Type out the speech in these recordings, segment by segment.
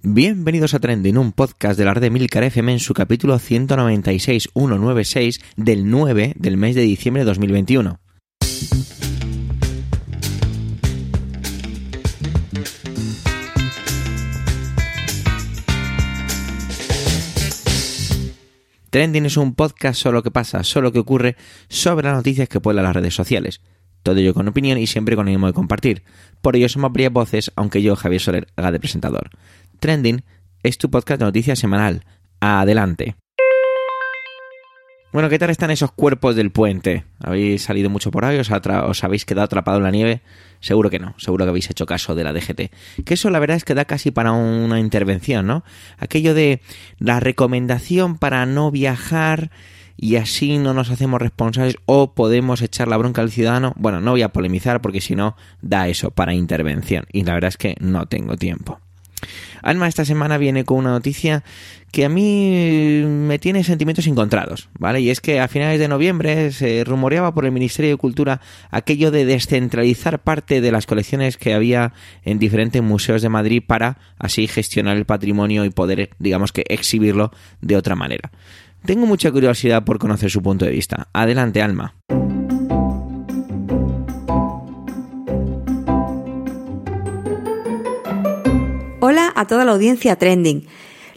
Bienvenidos a Trending, un podcast de la red de Milcar FM en su capítulo 196.196 del 9 del mes de diciembre de 2021. Trending es un podcast solo que pasa, solo que ocurre sobre las noticias que pueblan las redes sociales. Todo ello con opinión y siempre con ánimo de compartir. Por ello somos varias voces, aunque yo, Javier Soler, haga de presentador. Trending es tu podcast de noticias semanal. Adelante. Bueno, ¿qué tal están esos cuerpos del puente? ¿Habéis salido mucho por ahí? ¿Os, ¿Os, habéis quedado atrapado en la nieve? Seguro que no, seguro que habéis hecho caso de la DGT. Que eso la verdad es que da casi para una intervención, ¿no? Aquello de la recomendación para no viajar y así no nos hacemos responsables o podemos echar la bronca al ciudadano. Bueno, no voy a polemizar porque si no da eso para intervención y la verdad es que no tengo tiempo. Alma esta semana viene con una noticia que a mí me tiene sentimientos encontrados, ¿vale? Y es que a finales de noviembre se rumoreaba por el Ministerio de Cultura aquello de descentralizar parte de las colecciones que había en diferentes museos de Madrid para así gestionar el patrimonio y poder, digamos que, exhibirlo de otra manera. Tengo mucha curiosidad por conocer su punto de vista. Adelante, Alma. A toda la audiencia trending.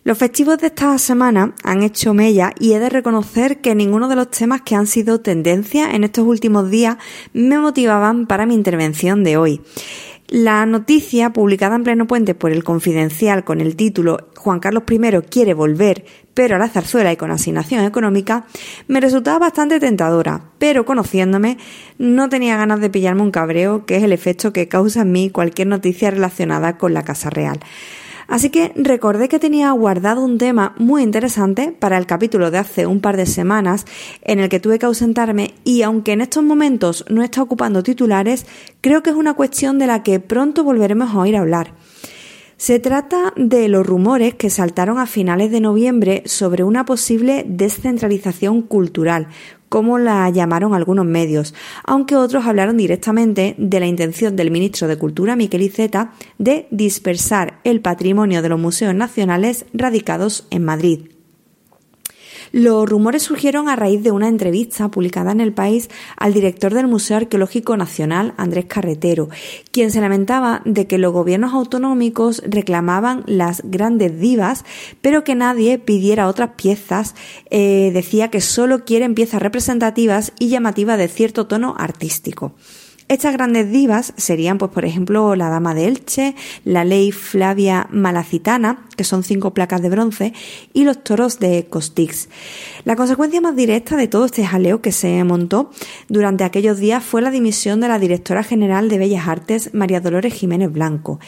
Los festivos de esta semana han hecho mella y he de reconocer que ninguno de los temas que han sido tendencia en estos últimos días me motivaban para mi intervención de hoy. La noticia, publicada en pleno puente por el Confidencial con el título Juan Carlos I quiere volver, pero a la zarzuela y con asignación económica, me resultaba bastante tentadora, pero conociéndome, no tenía ganas de pillarme un cabreo, que es el efecto que causa en mí cualquier noticia relacionada con la Casa Real. Así que recordé que tenía guardado un tema muy interesante para el capítulo de hace un par de semanas en el que tuve que ausentarme y aunque en estos momentos no está ocupando titulares, creo que es una cuestión de la que pronto volveremos a oír hablar. Se trata de los rumores que saltaron a finales de noviembre sobre una posible descentralización cultural, como la llamaron algunos medios, aunque otros hablaron directamente de la intención del ministro de Cultura, Miquel Iceta, de dispersar el patrimonio de los museos nacionales radicados en Madrid. Los rumores surgieron a raíz de una entrevista publicada en el país al director del Museo Arqueológico Nacional, Andrés Carretero, quien se lamentaba de que los gobiernos autonómicos reclamaban las grandes divas, pero que nadie pidiera otras piezas. Eh, decía que solo quieren piezas representativas y llamativas de cierto tono artístico. Estas grandes divas serían, pues, por ejemplo, la Dama de Elche, la Ley Flavia Malacitana, que son cinco placas de bronce, y los toros de Costix. La consecuencia más directa de todo este jaleo que se montó durante aquellos días fue la dimisión de la directora general de Bellas Artes, María Dolores Jiménez Blanco.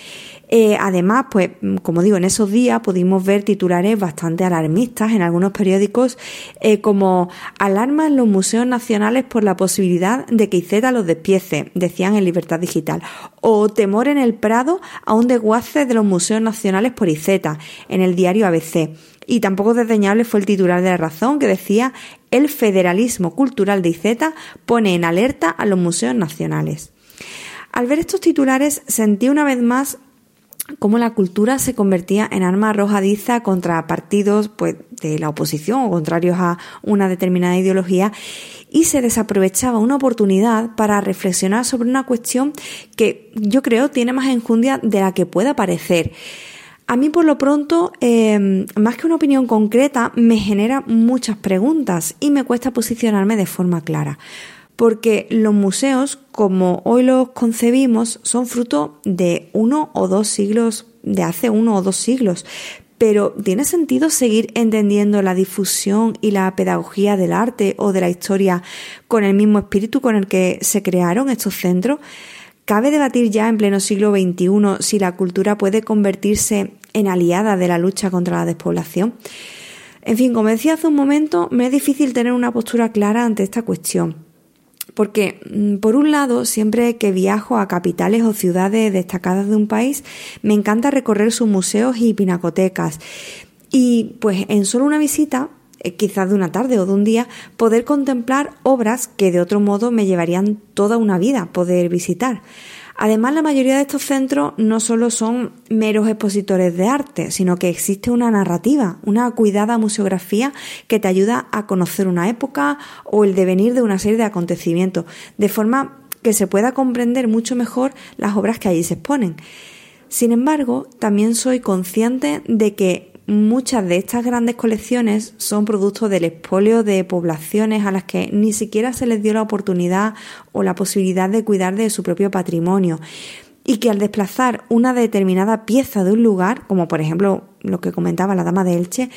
Eh, además, pues, como digo, en esos días pudimos ver titulares bastante alarmistas en algunos periódicos, eh, como alarma en los museos nacionales por la posibilidad de que ICETA los despiece, decían en Libertad Digital, o temor en el Prado a un desguace de los museos nacionales por ICETA, en el diario ABC. Y tampoco desdeñable fue el titular de la razón que decía el federalismo cultural de ICETA pone en alerta a los museos nacionales. Al ver estos titulares sentí una vez más cómo la cultura se convertía en arma arrojadiza contra partidos pues, de la oposición o contrarios a una determinada ideología y se desaprovechaba una oportunidad para reflexionar sobre una cuestión que yo creo tiene más enjundia de la que pueda parecer. A mí, por lo pronto, em, más que una opinión concreta, me genera muchas preguntas y me cuesta posicionarme de forma clara porque los museos, como hoy los concebimos, son fruto de uno o dos siglos, de hace uno o dos siglos. Pero ¿tiene sentido seguir entendiendo la difusión y la pedagogía del arte o de la historia con el mismo espíritu con el que se crearon estos centros? ¿Cabe debatir ya en pleno siglo XXI si la cultura puede convertirse en aliada de la lucha contra la despoblación? En fin, como decía hace un momento, me es difícil tener una postura clara ante esta cuestión. Porque, mm, por un lado, siempre que viajo a capitales o ciudades destacadas de un país, me encanta recorrer sus museos y pinacotecas. Y pues en solo una visita, eh, quizás de una tarde o de un día, poder contemplar obras que de otro modo me llevarían toda una vida poder visitar. Además, la mayoría de estos centros no solo son meros expositores de arte, sino que existe una narrativa, una cuidada museografía que te ayuda a conocer una época o el devenir de una serie de acontecimientos, de forma que se pueda comprender mucho mejor las obras que allí se exponen. Sin embargo, también soy consciente de que muchas de estas grandes colecciones son producto del expolio de poblaciones a las que ni siquiera se les dio la oportunidad o la posibilidad de cuidar de su propio patrimonio. Y que al desplazar una determinada pieza de un lugar, como por ejemplo lo que comentaba la dama de Elche,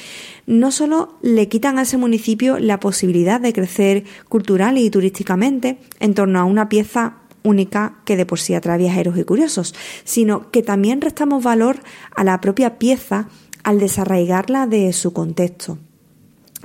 no solo le quitan a ese municipio la posibilidad de crecer cultural y turísticamente en torno a una pieza única que de por sí atrae viajeros y curiosos, sino que también restamos valor a la propia pieza al desarraigarla de su contexto.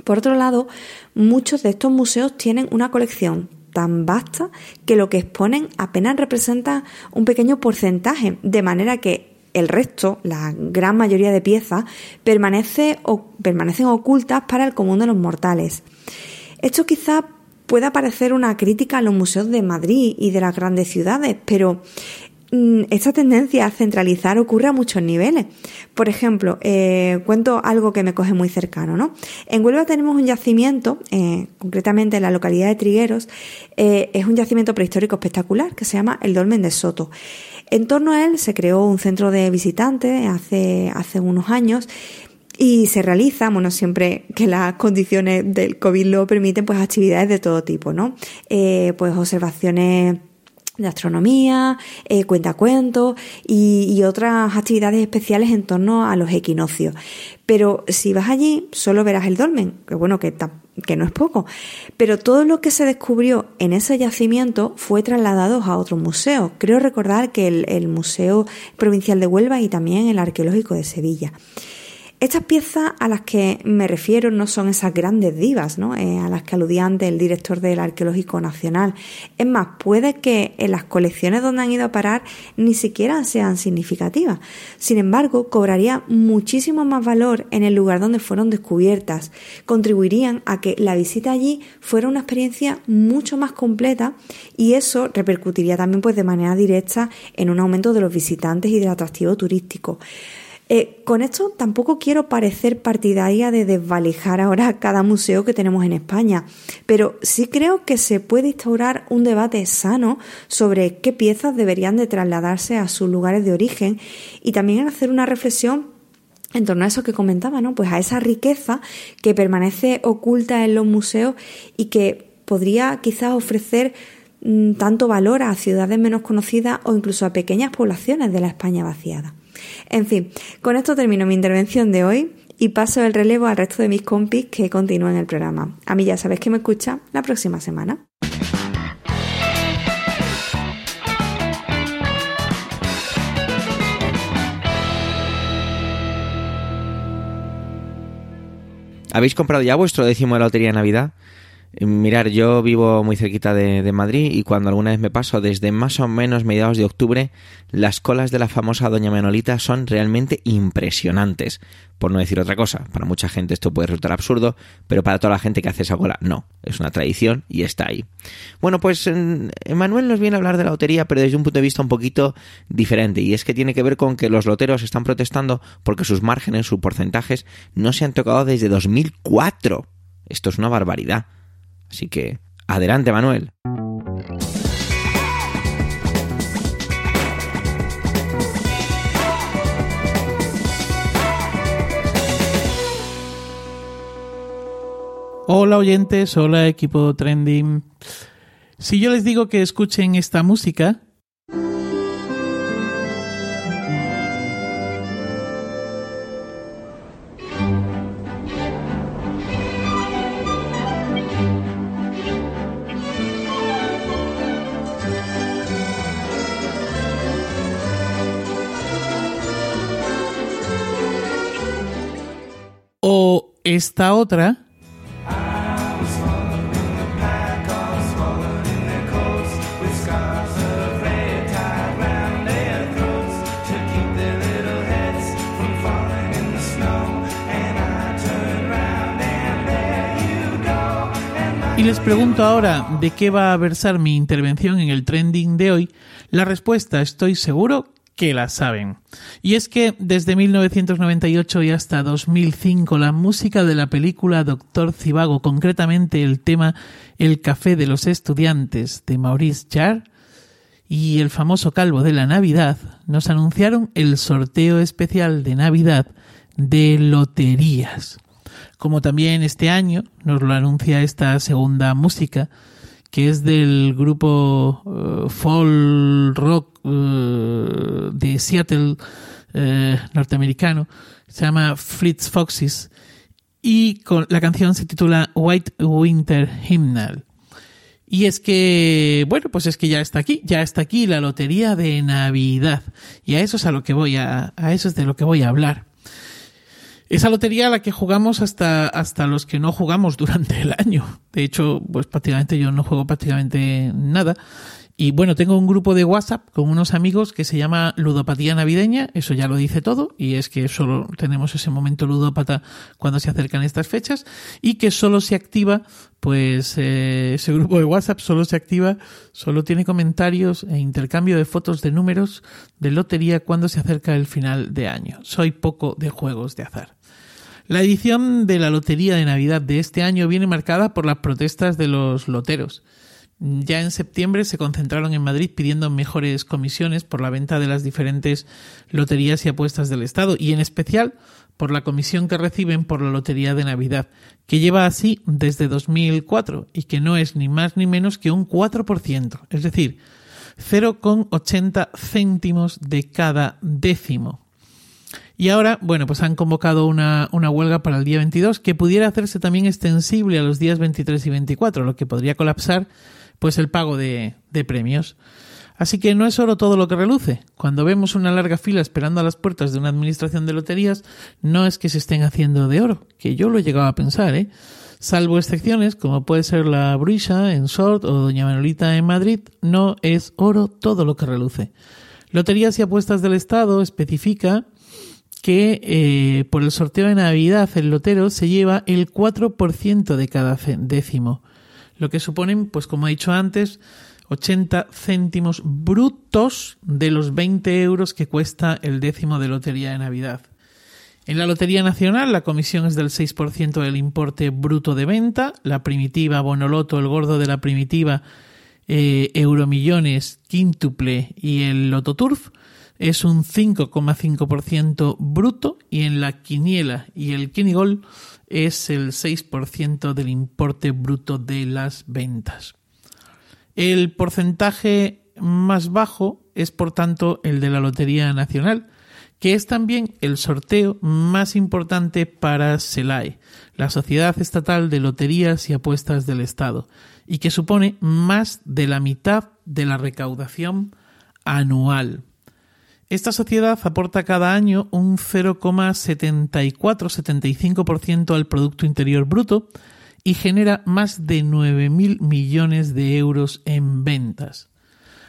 Por otro lado, muchos de estos museos tienen una colección tan vasta que lo que exponen apenas representa un pequeño porcentaje, de manera que el resto, la gran mayoría de piezas, permanece o, permanecen ocultas para el común de los mortales. Esto quizá pueda parecer una crítica a los museos de Madrid y de las grandes ciudades, pero esta tendencia a centralizar ocurre a muchos niveles. Por ejemplo, eh, cuento algo que me coge muy cercano, ¿no? En Huelva tenemos un yacimiento, eh, concretamente en la localidad de Trigueros, eh, es un yacimiento prehistórico espectacular que se llama el Dolmen de Soto. En torno a él se creó un centro de visitantes hace, hace unos años y se realiza, bueno, siempre que las condiciones del COVID lo permiten, pues actividades de todo tipo, ¿no? pues observaciones de astronomía, eh, cuentacuentos y, y, otras actividades especiales en torno a los equinoccios. Pero si vas allí, solo verás el dolmen, que bueno, que, que no es poco. Pero todo lo que se descubrió en ese yacimiento fue trasladado a otros museos. Creo recordar que el, el Museo Provincial de Huelva y también el Arqueológico de Sevilla. Estas piezas a las que me refiero no son esas grandes divas, ¿no? Eh, a las que aludía antes el director del Arqueológico Nacional. Es más, puede que en las colecciones donde han ido a parar ni siquiera sean significativas. Sin embargo, cobraría muchísimo más valor en el lugar donde fueron descubiertas. Contribuirían a que la visita allí fuera una experiencia mucho más completa y eso repercutiría también pues de manera directa en un aumento de los visitantes y del atractivo turístico. Eh, con esto tampoco quiero parecer partidaria de desvalijar ahora cada museo que tenemos en España, pero sí creo que se puede instaurar un debate sano sobre qué piezas deberían de trasladarse a sus lugares de origen y también hacer una reflexión en torno a eso que comentaba, ¿no? Pues a esa riqueza que permanece oculta en los museos y que podría quizás ofrecer mm, tanto valor a ciudades menos conocidas o incluso a pequeñas poblaciones de la España vaciada. En fin, con esto termino mi intervención de hoy y paso el relevo al resto de mis compis que continúan el programa. A mí ya sabes que me escucha la próxima semana. ¿Habéis comprado ya vuestro décimo de la lotería de Navidad? Mirar, yo vivo muy cerquita de, Madrid y cuando alguna vez me paso desde más o menos mediados de octubre, las colas de la famosa Doña Manolita son realmente impresionantes. Por no decir otra cosa, para mucha gente esto puede resultar absurdo, pero para toda la gente que hace esa cola, no. Es una tradición y está ahí. Bueno, pues Emanuel nos viene a hablar de la lotería, pero desde un punto de vista un poquito diferente. Y es que tiene que ver con que los loteros están protestando porque sus márgenes, sus porcentajes, no se han tocado desde 2004. Esto es una barbaridad. Así que, adelante Manuel. Hola oyentes, hola equipo trending. Si yo les digo que escuchen esta música, esta otra. y les pregunto ahora de qué va a versar mi intervención en el trending de hoy, la respuesta estoy seguro que la saben. Y es que desde 1998 y hasta 2005 la música de la película Doctor Cibago, concretamente el tema El café de los estudiantes de Maurice Jarre y el famoso calvo de la Navidad, nos anunciaron el sorteo especial de Navidad de loterías. Como también este año nos lo anuncia esta segunda música, que es del grupo uh, folk rock uh, de Seattle uh, norteamericano, se llama Fritz Foxes, y la canción se titula White Winter Hymnal. Y es que, bueno, pues es que ya está aquí, ya está aquí la lotería de Navidad. Y a eso es a lo que voy a, a eso es de lo que voy a hablar. Esa lotería a la que jugamos hasta, hasta los que no jugamos durante el año. De hecho, pues prácticamente yo no juego prácticamente nada. Y bueno, tengo un grupo de WhatsApp con unos amigos que se llama Ludopatía Navideña, eso ya lo dice todo, y es que solo tenemos ese momento ludópata cuando se acercan estas fechas, y que solo se activa, pues eh, ese grupo de WhatsApp solo se activa, solo tiene comentarios e intercambio de fotos de números de lotería cuando se acerca el final de año. Soy poco de juegos de azar. La edición de la Lotería de Navidad de este año viene marcada por las protestas de los loteros. Ya en septiembre se concentraron en Madrid pidiendo mejores comisiones por la venta de las diferentes loterías y apuestas del Estado y en especial por la comisión que reciben por la Lotería de Navidad, que lleva así desde 2004 y que no es ni más ni menos que un 4%, es decir, 0,80 céntimos de cada décimo. Y ahora, bueno, pues han convocado una, una, huelga para el día 22 que pudiera hacerse también extensible a los días 23 y 24, lo que podría colapsar pues el pago de, de premios. Así que no es oro todo lo que reluce. Cuando vemos una larga fila esperando a las puertas de una administración de loterías, no es que se estén haciendo de oro, que yo lo he llegado a pensar, ¿eh? Salvo excepciones, como puede ser la Bruisa en Sort o Doña Manolita en Madrid, no es oro todo lo que reluce. Loterías y apuestas del Estado especifica que eh, por el sorteo de Navidad el lotero se lleva el 4% de cada décimo, lo que suponen, pues como he dicho antes, 80 céntimos brutos de los 20 euros que cuesta el décimo de lotería de Navidad. En la Lotería Nacional la comisión es del 6% del importe bruto de venta, la primitiva Bonoloto, el gordo de la primitiva eh, Euromillones, quíntuple y el Lototurf es un 5,5% bruto y en la quiniela y el quinigol es el 6% del importe bruto de las ventas. El porcentaje más bajo es por tanto el de la Lotería Nacional, que es también el sorteo más importante para SELAE, la Sociedad Estatal de Loterías y Apuestas del Estado, y que supone más de la mitad de la recaudación anual. Esta sociedad aporta cada año un 0,74-75% al Producto Interior Bruto y genera más de 9.000 millones de euros en ventas.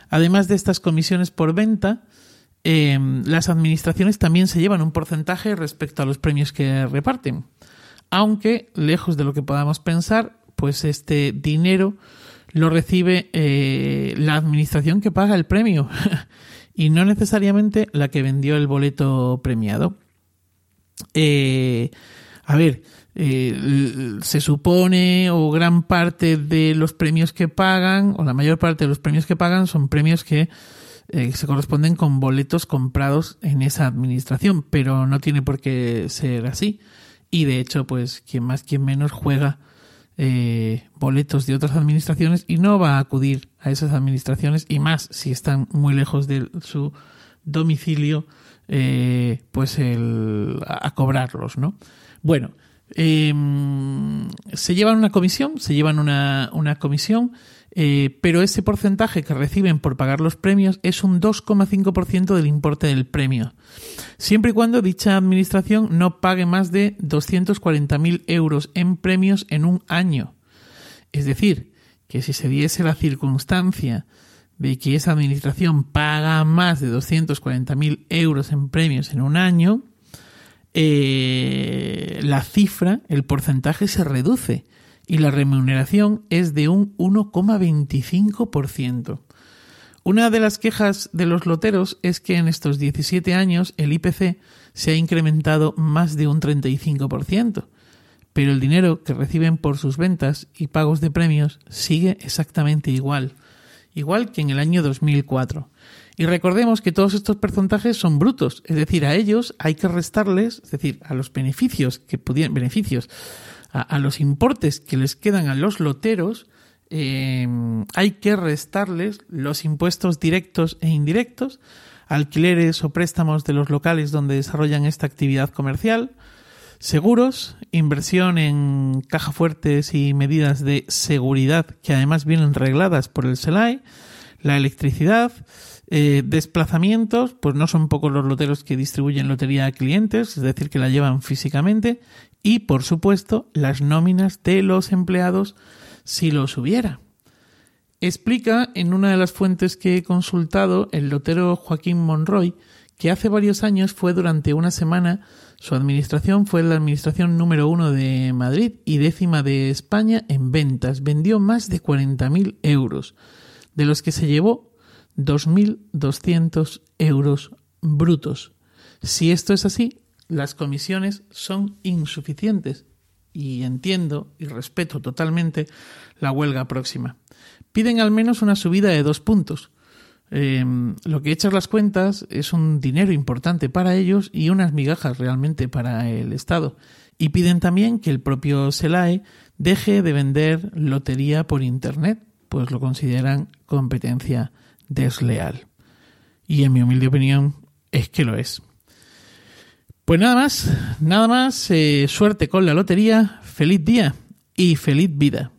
Además de estas comisiones por venta, eh, las administraciones también se llevan un porcentaje respecto a los premios que reparten. Aunque, lejos de lo que podamos pensar, pues este dinero lo recibe eh, la administración que paga el premio. y no necesariamente la que vendió el boleto premiado. Eh, a ver, eh, se supone o gran parte de los premios que pagan, o la mayor parte de los premios que pagan son premios que eh, se corresponden con boletos comprados en esa administración, pero no tiene por qué ser así. Y de hecho, pues quien más, quien menos juega eh, boletos de otras administraciones y no va a acudir a esas administraciones y más si están muy lejos de su domicilio, eh, pues el, a, cobrarlos, ¿no? Bueno, em, se llevan una comisión, se llevan una, comisión eh, pero ese porcentaje que reciben por pagar los premios es un 2,5% del importe del premio, siempre y cuando dicha administración no pague más de 240.000 euros en premios en un año. Es decir, que si se diese la circunstancia de que esa administración paga más de 240.000 euros en premios en un año, eh, la cifra, el porcentaje se reduce y la remuneración es de un 1,25%. Una de las quejas de los loteros es que en estos 17 años el IPC se ha incrementado más de un 35%, pero el dinero que reciben por sus ventas y pagos de premios sigue exactamente igual, igual que en el año 2004. Y recordemos que todos estos porcentajes son brutos, es decir, a ellos hay que restarles, es decir, a los beneficios que pudieran, beneficios, a, los importes que les quedan a los loteros, eh, hay que restarles los impuestos directos e indirectos, alquileres o préstamos de los locales donde desarrollan esta actividad comercial, seguros, inversión en caja fuertes y medidas de seguridad que además vienen regladas por el SELAI, la electricidad, eh, desplazamientos, pues no son pocos los loteros que distribuyen lotería a clientes, es decir, que la llevan físicamente, y por supuesto las nóminas de los empleados si los hubiera. Explica en una de las fuentes que he consultado el lotero Joaquín Monroy que hace varios años fue durante una semana su administración fue la administración número uno de Madrid y décima de España en ventas. Vendió más de 40.000 euros, de los que se llevó 2.200 euros brutos. Si esto es así, las comisiones son insuficientes y entiendo y respeto totalmente la huelga próxima. Piden al menos una subida de dos puntos. Em, lo que echas las cuentas es un dinero importante para ellos y unas migajas realmente para el Estado. Y piden también que el propio SELAE deje de vender lotería por Internet, pues lo consideran competencia desleal. Y en mi humilde opinión es que lo es. Pues nada más, nada más, eh, suerte con la lotería, feliz día y feliz vida.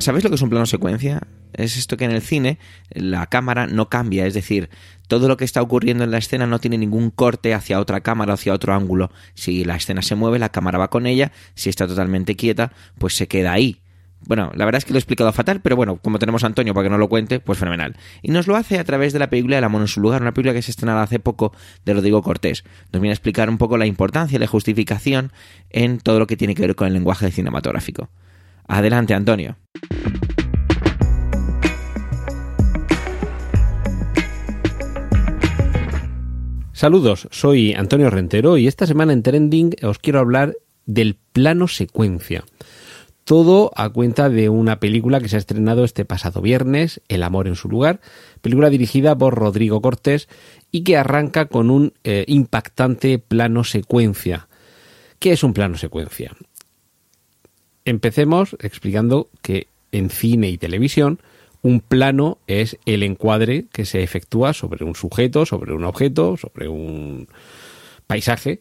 ¿Sabéis lo que es un plano secuencia? Es esto que en el cine la cámara no cambia, es decir, todo lo que está ocurriendo en la escena no tiene ningún corte hacia otra cámara, hacia otro ángulo. Si la escena se mueve, la cámara va con ella, si está totalmente quieta, pues se queda ahí. Bueno, la verdad es que lo he explicado fatal, pero bueno, como tenemos a Antonio para que no lo cuente, pues fenomenal. Y nos lo hace a través de la película de La Mono en su lugar, una película que se estrenaba hace poco de Rodrigo Cortés. Nos viene a explicar un poco la importancia y la justificación en todo lo que tiene que ver con el lenguaje cinematográfico. Adelante, Antonio. Saludos, soy Antonio Rentero y esta semana en Trending os quiero hablar del plano secuencia. Todo a cuenta de una película que se ha estrenado este pasado viernes, El amor en su lugar, película dirigida por Rodrigo Cortés y que arranca con un eh, impactante plano secuencia. ¿Qué es un plano secuencia? Empecemos explicando que en cine y televisión un plano es el encuadre que se efectúa sobre un sujeto, sobre un objeto, sobre un paisaje.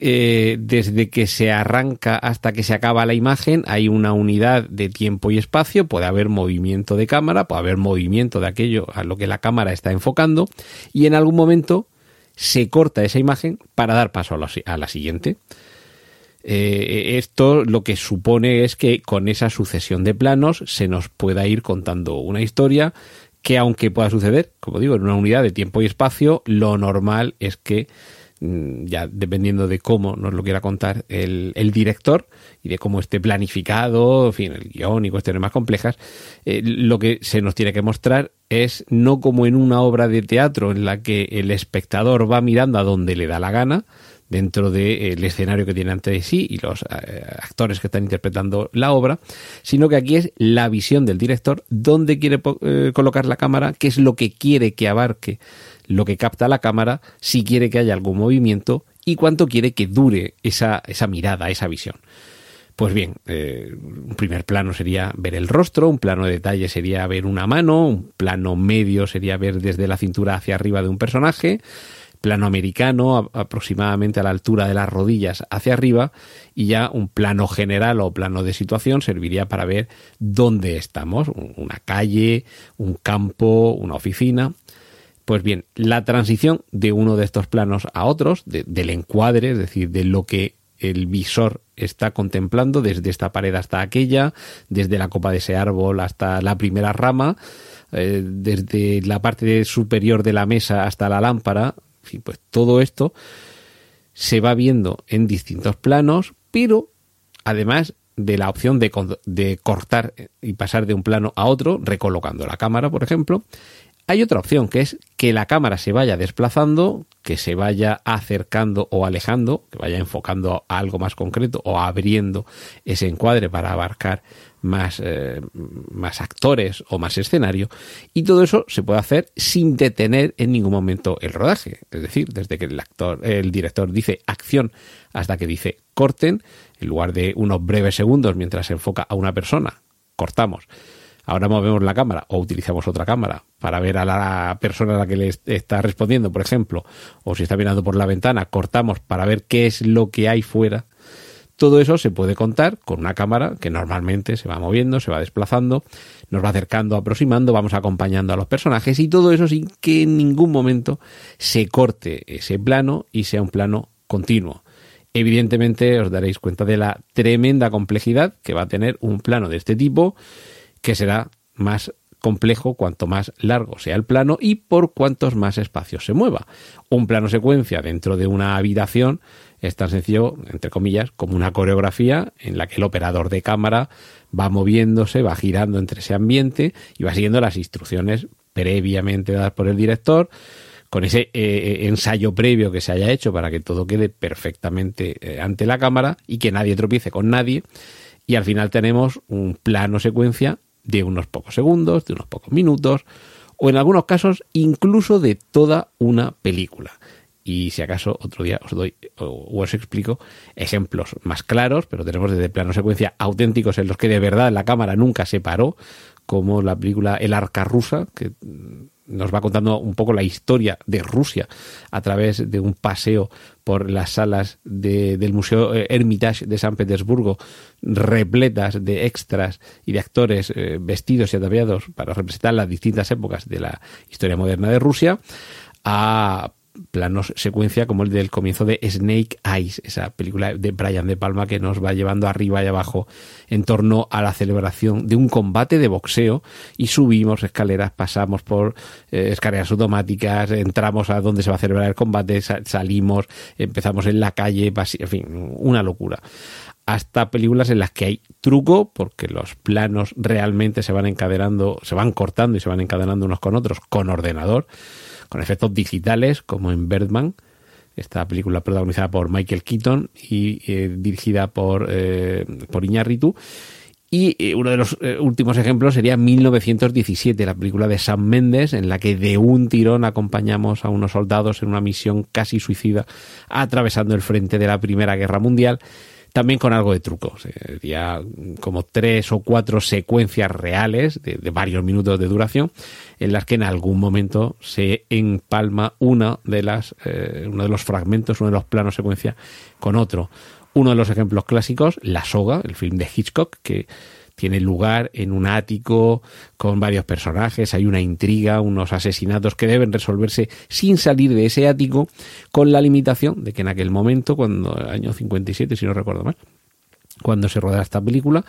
Eh, desde que se arranca hasta que se acaba la imagen hay una unidad de tiempo y espacio, puede haber movimiento de cámara, puede haber movimiento de aquello a lo que la cámara está enfocando y en algún momento se corta esa imagen para dar paso a la siguiente. Eh, esto lo que supone es que con esa sucesión de planos se nos pueda ir contando una historia que aunque pueda suceder, como digo, en una unidad de tiempo y espacio, lo normal es que mm, ya dependiendo de cómo nos lo quiera contar el, director y de cómo esté planificado, en fin, el guion y cuestiones más complejas, eh, lo que se nos tiene que mostrar es no como en una obra de teatro en la que el espectador va mirando a donde le da la gana, dentro del escenario que tiene ante sí y los eh, actores que están interpretando la obra, sino que aquí es la visión del director, dónde quiere eh, colocar la cámara, qué es lo que quiere que abarque lo que capta la cámara, si quiere que haya algún movimiento y cuánto quiere que dure esa, esa mirada, esa visión. Pues bien, eh, un primer plano sería ver el rostro, un plano de detalle sería ver una mano, un plano medio sería ver desde la cintura hacia arriba de un personaje, plano americano aproximadamente a la altura de las rodillas hacia arriba y ya un plano general o plano de situación serviría para ver dónde estamos, una calle, un campo, una oficina. Pues bien, la transición de uno de estos planos a otros, del encuadre, es decir, de lo que el visor está contemplando desde esta pared hasta aquella, desde la copa de ese árbol hasta la primera rama, eh, desde la parte superior de la mesa hasta la lámpara, fin, pues todo esto se va viendo en distintos planos, pero además de la opción de, de, cortar y pasar de un plano a otro, recolocando la cámara, por ejemplo, hay otra opción, que es que la cámara se vaya desplazando, que se vaya acercando o alejando, que vaya enfocando a algo más concreto o abriendo ese encuadre para abarcar más, eh, más actores o más escenario. Y todo eso se puede hacer sin detener en ningún momento el rodaje. Es decir, desde que el actor, el director dice acción hasta que dice corten, en lugar de unos breves segundos mientras se enfoca a una persona, cortamos ahora movemos la cámara o utilizamos otra cámara para ver a la persona a la que le está respondiendo, por ejemplo, o si está mirando por la ventana, cortamos para ver qué es lo que hay fuera. Todo eso se puede contar con una cámara que normalmente se va moviendo, se va desplazando, nos va acercando, aproximando, vamos acompañando a los personajes y todo eso sin que en ningún momento se corte ese plano y sea un plano continuo. Evidentemente os daréis cuenta de la tremenda complejidad que va a tener un plano de este tipo que será más complejo cuanto más largo sea el plano y por cuantos más espacios se mueva. Un plano secuencia dentro de una habitación es tan sencillo, entre comillas, como una coreografía en la que el operador de cámara va moviéndose, va girando entre ese ambiente y va siguiendo las instrucciones previamente dadas por el director, con ese eh, eh, ensayo previo que se haya hecho para que todo quede perfectamente eh, ante la cámara y que nadie tropiece con nadie. Y al final tenemos un plano secuencia de unos pocos segundos, de unos pocos minutos, o en algunos casos incluso de toda una película. Y si acaso otro día os doy o os explico ejemplos más claros, pero tenemos desde plano secuencia auténticos en los que de verdad la cámara nunca se paró, como la película El Arca Rusa, que nos va contando un poco la historia de Rusia a través de un paseo por las salas del Museo Hermitage de San Petersburgo, repletas de extras y de actores eh, vestidos y ataviados para representar las distintas épocas de la historia moderna de Rusia, a planos secuencia como el del comienzo de Snake Eyes, esa película de Brian De Palma que nos va llevando arriba y abajo en torno a la celebración de un combate de boxeo y subimos escaleras, pasamos por eh, escaleras automáticas, entramos a donde se va a celebrar el combate, salimos, empezamos en la calle, en fin, una locura. Hasta películas en las que hay truco, porque los planos realmente se van encadenando, se van cortando y se van encadenando unos con otros con ordenador con efectos digitales, como en Birdman, esta película protagonizada por Michael Keaton y eh, dirigida por, eh, por Iñárritu. Y eh, uno de los últimos ejemplos sería 1917, la película de Sam Mendes, en la que de un tirón acompañamos a unos soldados en una misión casi suicida atravesando el frente de la Primera Guerra Mundial también con algo de truco. Sería como tres o cuatro secuencias reales de, varios minutos de duración en las que en algún momento se empalma una de las, eh, uno de los fragmentos, uno de los planos secuencia con otro. Uno de los ejemplos clásicos, La Soga, el film de Hitchcock, que tiene lugar en un ático con varios personajes, hay una intriga, unos asesinatos que deben resolverse sin salir de ese ático, con la limitación de que en aquel momento, cuando el año 57, si no recuerdo mal, cuando se rodaba esta película,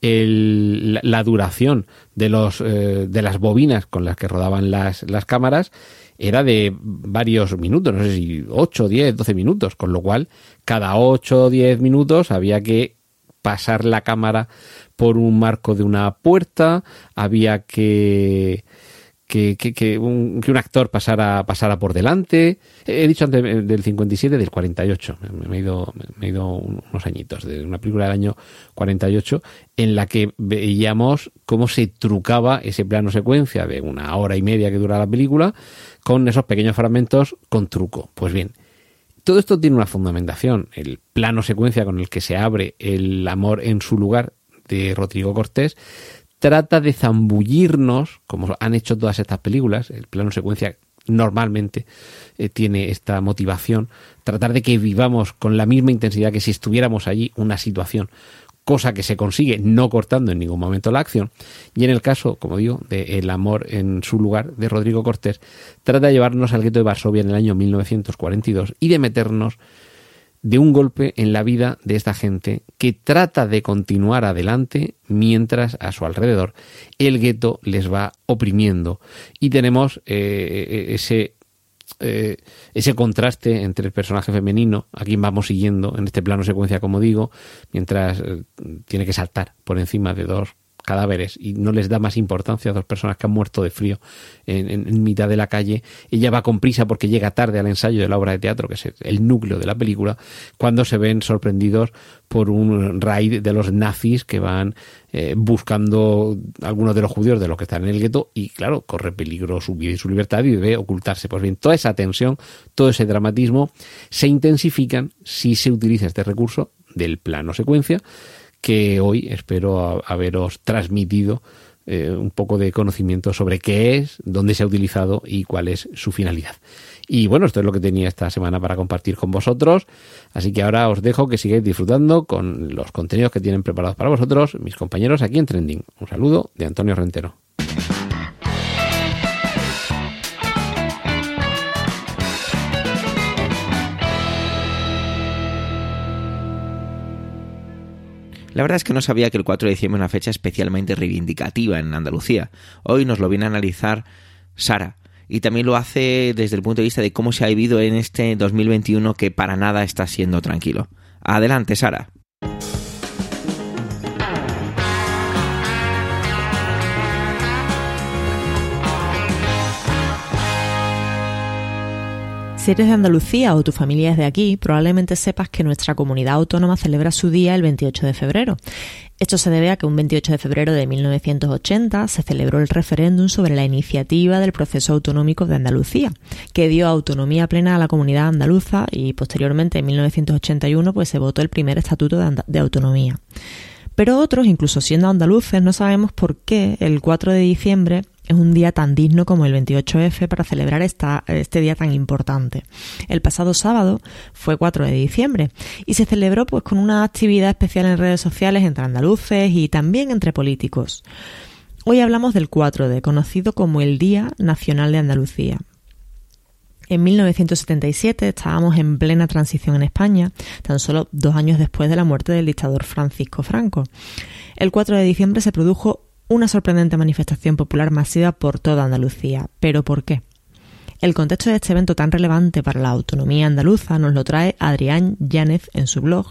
la, duración de, los, eh, de las bobinas con las que rodaban las, las cámaras era de varios minutos, no sé si 8, 10, 12 minutos, con lo cual cada 8 o 10 minutos había que pasar la cámara por un marco de una puerta, había que que, que, un, un actor pasara, pasara por delante. He dicho antes del 57, del 48. Me he ido, me he ido unos añitos, de una película del año 48, en la que veíamos cómo se trucaba ese plano secuencia de una hora y media que dura la película, con esos pequeños fragmentos con truco. Pues bien, todo esto tiene una fundamentación. El plano secuencia con el que se abre el amor en su lugar de Rodrigo Cortés trata de zambullirnos, como han hecho todas estas películas, el plano secuencia normalmente eh, tiene esta motivación, tratar de que vivamos con la misma intensidad que si estuviéramos allí una situación, cosa que se consigue no cortando en ningún momento la acción. Y en el caso, como digo, de El amor en su lugar de Rodrigo Cortés, trata de llevarnos al gueto de Varsovia en el año 1942 y de meternos de un golpe en la vida de esta gente que trata de continuar adelante mientras a su alrededor el gueto les va oprimiendo. Y tenemos eh, ese eh, ese contraste entre el personaje femenino, a quien vamos siguiendo en este plano secuencia, como digo, mientras eh, tiene que saltar por encima de dos cadáveres y no les da más importancia a dos personas que han muerto de frío en, mitad de la calle. Ella va con prisa porque llega tarde al ensayo de la obra de teatro, que es el núcleo de la película, cuando se ven sorprendidos por un raid de los nazis que van eh, buscando algunos de los judíos de los que están en el gueto y claro, corre peligro su vida y su libertad y debe ocultarse. Pues bien, toda esa tensión, todo ese dramatismo se intensifican si se utiliza este recurso del plano secuencia que hoy espero haberos transmitido eh, un poco de conocimiento sobre qué es, dónde se ha utilizado y cuál es su finalidad. Y bueno, esto es lo que tenía esta semana para compartir con vosotros. Así que ahora os dejo que sigáis disfrutando con los contenidos que tienen preparados para vosotros mis compañeros aquí en Trending. Un saludo de Antonio Rentero. La verdad es que no sabía que el 4 de diciembre es una fecha especialmente reivindicativa en Andalucía. Hoy nos lo viene a analizar Sara. Y también lo hace desde el punto de vista de cómo se ha vivido en este 2021 que para nada está siendo tranquilo. Adelante, Sara. Si eres de Andalucía o tu familia es de aquí, probablemente sepas que nuestra comunidad autónoma celebra su día el 28 de febrero. Esto se debe a que un 28 de febrero de 1980 se celebró el referéndum sobre la iniciativa del proceso autonómico de Andalucía, que dio autonomía plena a la comunidad andaluza y posteriormente en 1981 pues se votó el primer estatuto de, de autonomía. Pero otros, incluso siendo andaluces, no sabemos por qué el 4 de diciembre es un día tan digno como el 28F para celebrar este día tan importante. El pasado sábado fue 4 de diciembre y se celebró pues con una actividad especial en redes sociales entre andaluces y también entre políticos. Hoy hablamos del 4D, conocido como el Día Nacional de Andalucía. En 1977 estábamos en plena transición en España, tan solo dos años después de la muerte del dictador Francisco Franco. El 4 de diciembre se produjo una sorprendente manifestación popular masiva por toda Andalucía. ¿Pero por qué? El contexto de este evento tan relevante para la autonomía andaluza nos lo trae Adrián Yánez en su blog,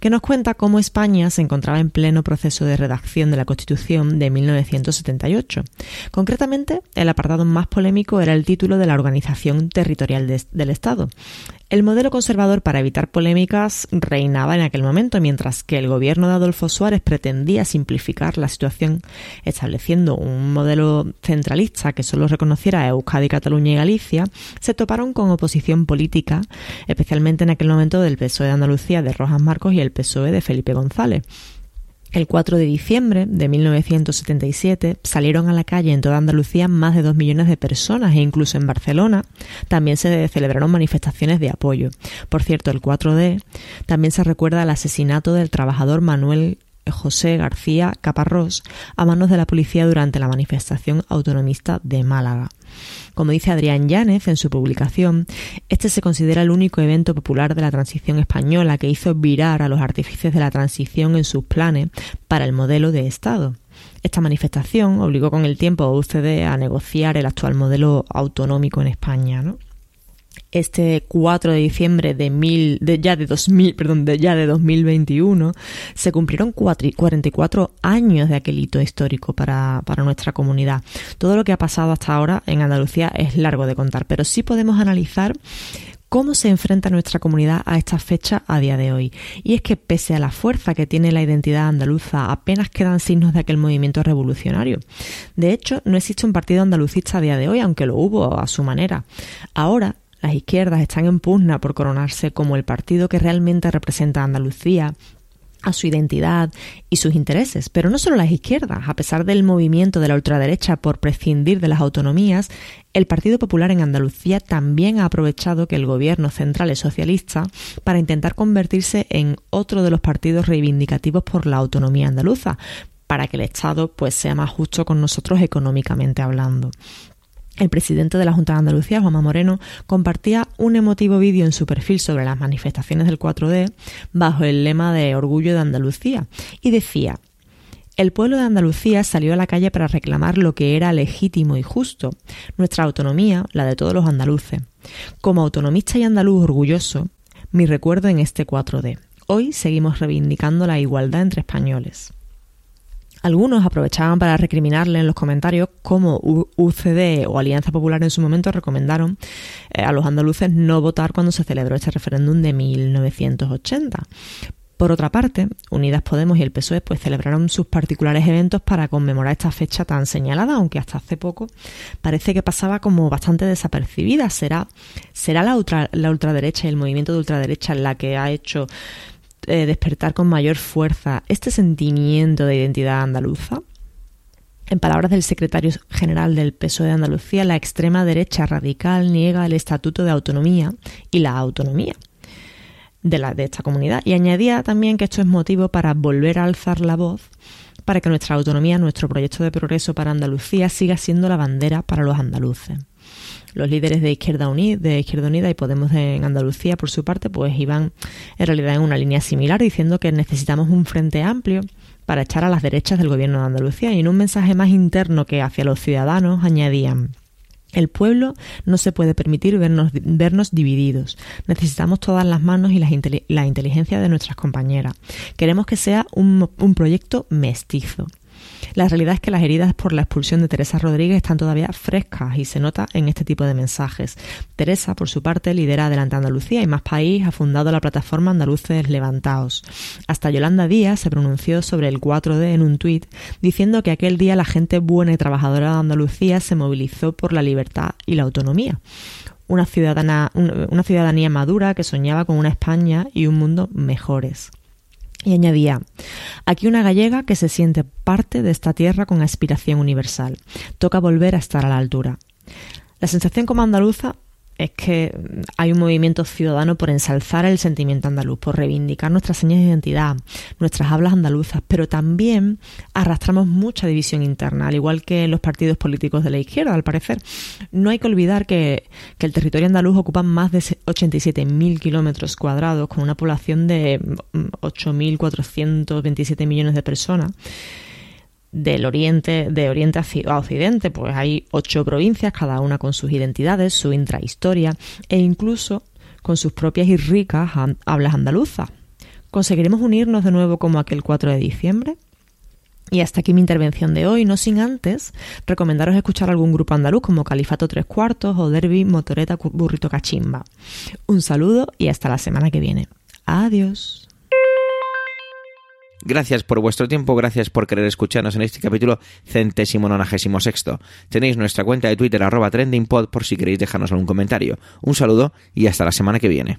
que nos cuenta cómo España se encontraba en pleno proceso de redacción de la Constitución de 1978. Concretamente, el apartado más polémico era el título de la organización territorial del Estado. El modelo conservador para evitar polémicas reinaba en aquel momento, mientras que el gobierno de Adolfo Suárez pretendía simplificar la situación estableciendo un modelo centralista que solo reconociera Euskadi, Cataluña y Galicia, se toparon con oposición política, especialmente en aquel momento del PSOE de Andalucía de Rojas Marcos y el PSOE de Felipe González. El 4 de diciembre de 1977 salieron a la calle en toda Andalucía más de dos millones de personas e incluso en Barcelona también se celebraron manifestaciones de apoyo. Por cierto, el 4D también se recuerda al asesinato del trabajador Manuel José García Caparrós a manos de la policía durante la manifestación autonomista de Málaga. Como dice Adrián Yánez en su publicación, este se considera el único evento popular de la transición española que hizo virar a los artífices de la transición en sus planes para el modelo de Estado. Esta manifestación obligó con el tiempo a UCD a negociar el actual modelo autonómico en España. ¿no? Este 4 de diciembre de, mil, de ya de 2000, perdón, de ya de 2021, se cumplieron 44 años de aquel hito histórico para, para nuestra comunidad. Todo lo que ha pasado hasta ahora en Andalucía es largo de contar, pero sí podemos analizar cómo se enfrenta nuestra comunidad a esta fecha a día de hoy. Y es que pese a la fuerza que tiene la identidad andaluza, apenas quedan signos de aquel movimiento revolucionario. De hecho, no existe un partido andalucista a día de hoy, aunque lo hubo a su manera. Ahora, las izquierdas están en pugna por coronarse como el partido que realmente representa a Andalucía, a su identidad y sus intereses. Pero no solo las izquierdas, a pesar del movimiento de la ultraderecha por prescindir de las autonomías, el Partido Popular en Andalucía también ha aprovechado que el gobierno central es socialista para intentar convertirse en otro de los partidos reivindicativos por la autonomía andaluza, para que el Estado pues sea más justo con nosotros económicamente hablando. El presidente de la Junta de Andalucía, Juanma Moreno, compartía un emotivo vídeo en su perfil sobre las manifestaciones del 4D bajo el lema de Orgullo de Andalucía y decía el pueblo de Andalucía salió a la calle para reclamar lo que era legítimo y justo, nuestra autonomía, la de todos los andaluces. Como autonomista y andaluz orgulloso, mi recuerdo en este 4D. Hoy seguimos reivindicando la igualdad entre españoles. Algunos aprovechaban para recriminarle en los comentarios cómo UCD o Alianza Popular en su momento recomendaron eh, a los andaluces no votar cuando se celebró este referéndum de 1980. Por otra parte, Unidas Podemos y el PSOE pues celebraron sus particulares eventos para conmemorar esta fecha tan señalada, aunque hasta hace poco parece que pasaba como bastante desapercibida. ¿Será, será la, la ultraderecha y el movimiento de ultraderecha la que ha hecho eh, despertar con mayor fuerza este sentimiento de identidad andaluza? En palabras del secretario general del PSOE de Andalucía, la extrema derecha radical niega el estatuto de autonomía y la autonomía de, esta comunidad. Y añadía también que esto es motivo para volver a alzar la voz para que nuestra autonomía, nuestro proyecto de progreso para Andalucía siga siendo la bandera para los andaluces. Los líderes de Izquierda Unida, de Izquierda Unida y Podemos en Andalucía, por su parte, pues iban en realidad en una línea similar, diciendo que necesitamos un frente amplio para echar a las derechas del gobierno de Andalucía. Y en un mensaje más interno que hacia los ciudadanos añadían el pueblo no se puede permitir vernos, vernos divididos. Necesitamos todas las manos y la, inteligencia de nuestras compañeras. Queremos que sea un, un proyecto mestizo. La realidad es que las heridas por la expulsión de Teresa Rodríguez están todavía frescas y se nota en este tipo de mensajes. Teresa, por su parte, lidera Adelante Andalucía y Más País ha fundado la plataforma Andaluces Levantaos. Hasta Yolanda Díaz se pronunció sobre el 4D en un tuit diciendo que aquel día la gente buena y trabajadora de Andalucía se movilizó por la libertad y la autonomía una, ciudadana, una ciudadanía madura que soñaba con una España y un mundo mejores. Y añadía, aquí una gallega que se siente parte de esta tierra con aspiración universal. Toca volver a estar a la altura. La sensación como andaluza es que hay un movimiento ciudadano por ensalzar el sentimiento andaluz, por reivindicar nuestras señas de identidad, nuestras hablas andaluzas, pero también arrastramos mucha división interna, al igual que los partidos políticos de la izquierda, al parecer. No hay que olvidar que, que el territorio andaluz ocupa más de 87.000 kilómetros cuadrados, con una población de 8.427 millones de personas del oriente, de oriente a occidente, pues hay ocho provincias, cada una con sus identidades, su intrahistoria e incluso con sus propias y ricas hablas andaluzas. ¿Conseguiremos unirnos de nuevo como aquel 4 de diciembre? Y hasta aquí mi intervención de hoy, no sin antes recomendaros escuchar algún grupo andaluz como Califato Tres Cuartos o Derby Motoreta Burrito Cachimba. Un saludo y hasta la semana que viene. Adiós. Gracias por vuestro tiempo, gracias por querer escucharnos en este capítulo centésimo nonagésimo sexto. Tenéis nuestra cuenta de Twitter arroba trendingpod por si queréis dejarnos algún comentario. Un saludo y hasta la semana que viene.